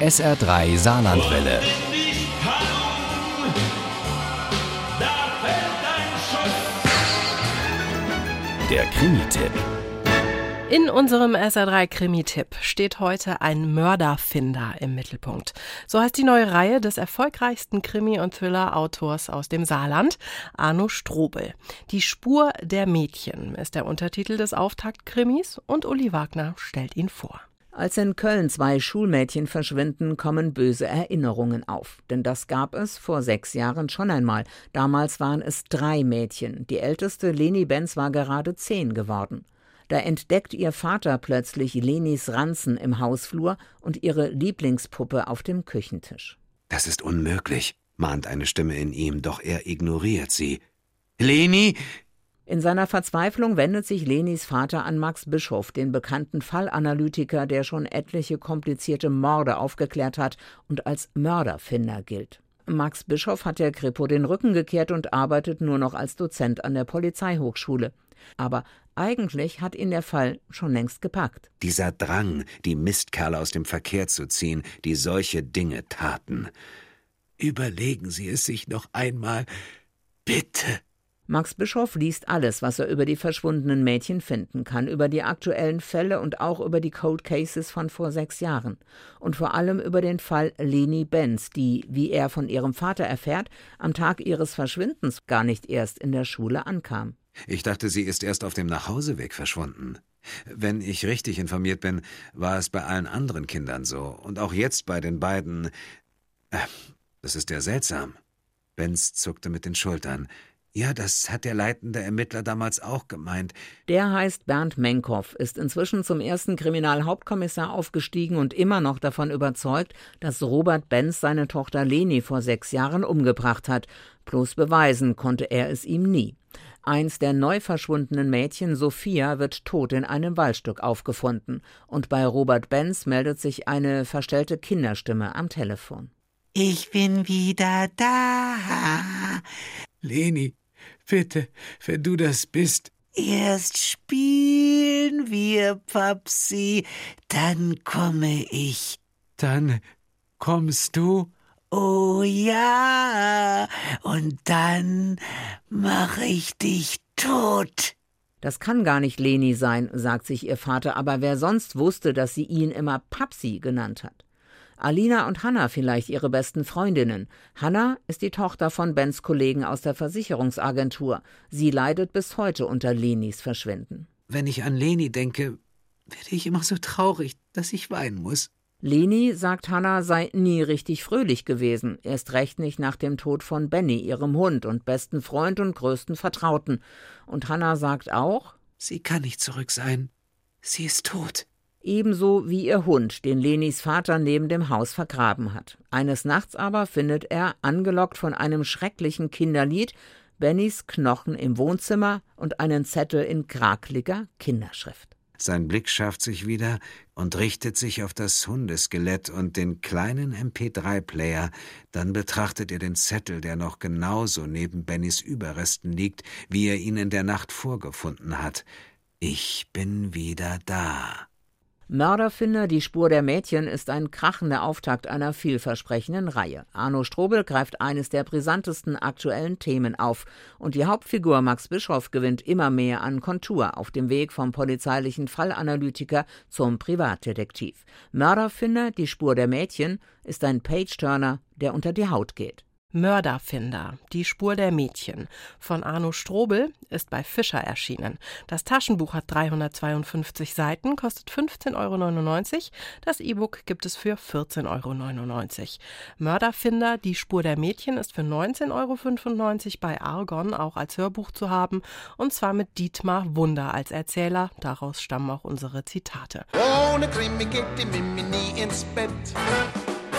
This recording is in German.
SR3 Saarlandwelle. Der Krimi-Tipp. In unserem SR3 Krimi-Tipp steht heute ein Mörderfinder im Mittelpunkt. So heißt die neue Reihe des erfolgreichsten Krimi- und Thriller-Autors aus dem Saarland, Arno Strobel. Die Spur der Mädchen ist der Untertitel des Auftaktkrimis und Uli Wagner stellt ihn vor. Als in Köln zwei Schulmädchen verschwinden, kommen böse Erinnerungen auf. Denn das gab es vor sechs Jahren schon einmal. Damals waren es drei Mädchen. Die älteste, Leni Benz, war gerade zehn geworden. Da entdeckt ihr Vater plötzlich Lenis Ranzen im Hausflur und ihre Lieblingspuppe auf dem Küchentisch. Das ist unmöglich, mahnt eine Stimme in ihm, doch er ignoriert sie. Leni, in seiner Verzweiflung wendet sich Lenis Vater an Max Bischof, den bekannten Fallanalytiker, der schon etliche komplizierte Morde aufgeklärt hat und als Mörderfinder gilt. Max Bischof hat der Kripo den Rücken gekehrt und arbeitet nur noch als Dozent an der Polizeihochschule. Aber eigentlich hat ihn der Fall schon längst gepackt. Dieser Drang, die Mistkerle aus dem Verkehr zu ziehen, die solche Dinge taten. Überlegen Sie es sich noch einmal. Bitte. Max Bischof liest alles, was er über die verschwundenen Mädchen finden kann, über die aktuellen Fälle und auch über die Cold Cases von vor sechs Jahren. Und vor allem über den Fall Leni Benz, die, wie er von ihrem Vater erfährt, am Tag ihres Verschwindens gar nicht erst in der Schule ankam. Ich dachte, sie ist erst auf dem Nachhauseweg verschwunden. Wenn ich richtig informiert bin, war es bei allen anderen Kindern so. Und auch jetzt bei den beiden. Äh, das ist ja seltsam. Benz zuckte mit den Schultern. Ja, das hat der leitende Ermittler damals auch gemeint. Der heißt Bernd Menkow, ist inzwischen zum ersten Kriminalhauptkommissar aufgestiegen und immer noch davon überzeugt, dass Robert Benz seine Tochter Leni vor sechs Jahren umgebracht hat. Bloß beweisen konnte er es ihm nie. Eins der neu verschwundenen Mädchen, Sophia, wird tot in einem Waldstück aufgefunden. Und bei Robert Benz meldet sich eine verstellte Kinderstimme am Telefon. Ich bin wieder da. Leni, Bitte, wenn du das bist. Erst spielen wir, Papsi, dann komme ich. Dann kommst du? Oh ja, und dann mach ich dich tot. Das kann gar nicht Leni sein, sagt sich ihr Vater, aber wer sonst wusste, dass sie ihn immer Papsi genannt hat? Alina und Hanna vielleicht ihre besten Freundinnen. Hanna ist die Tochter von Bens Kollegen aus der Versicherungsagentur. Sie leidet bis heute unter Lenis Verschwinden. Wenn ich an Leni denke, werde ich immer so traurig, dass ich weinen muss. Leni, sagt Hanna, sei nie richtig fröhlich gewesen, erst recht nicht nach dem Tod von Benny, ihrem Hund und besten Freund und größten Vertrauten. Und Hanna sagt auch, sie kann nicht zurück sein. Sie ist tot ebenso wie ihr Hund, den Lenis Vater neben dem Haus vergraben hat. Eines Nachts aber findet er, angelockt von einem schrecklichen Kinderlied, Bennys Knochen im Wohnzimmer und einen Zettel in krakliger Kinderschrift. Sein Blick schafft sich wieder und richtet sich auf das Hundeskelett und den kleinen MP3-Player. Dann betrachtet er den Zettel, der noch genauso neben Bennys Überresten liegt, wie er ihn in der Nacht vorgefunden hat. Ich bin wieder da. Mörderfinder, die Spur der Mädchen ist ein krachender Auftakt einer vielversprechenden Reihe. Arno Strobel greift eines der brisantesten aktuellen Themen auf und die Hauptfigur Max Bischoff gewinnt immer mehr an Kontur auf dem Weg vom polizeilichen Fallanalytiker zum Privatdetektiv. Mörderfinder, die Spur der Mädchen ist ein Page-Turner, der unter die Haut geht. Mörderfinder, die Spur der Mädchen von Arno Strobel ist bei Fischer erschienen. Das Taschenbuch hat 352 Seiten, kostet 15,99 Euro. Das E-Book gibt es für 14,99 Euro. Mörderfinder, die Spur der Mädchen ist für 19,95 Euro bei Argon auch als Hörbuch zu haben und zwar mit Dietmar Wunder als Erzähler. Daraus stammen auch unsere Zitate. Ohne Krimi geht die Mimi nie ins Bett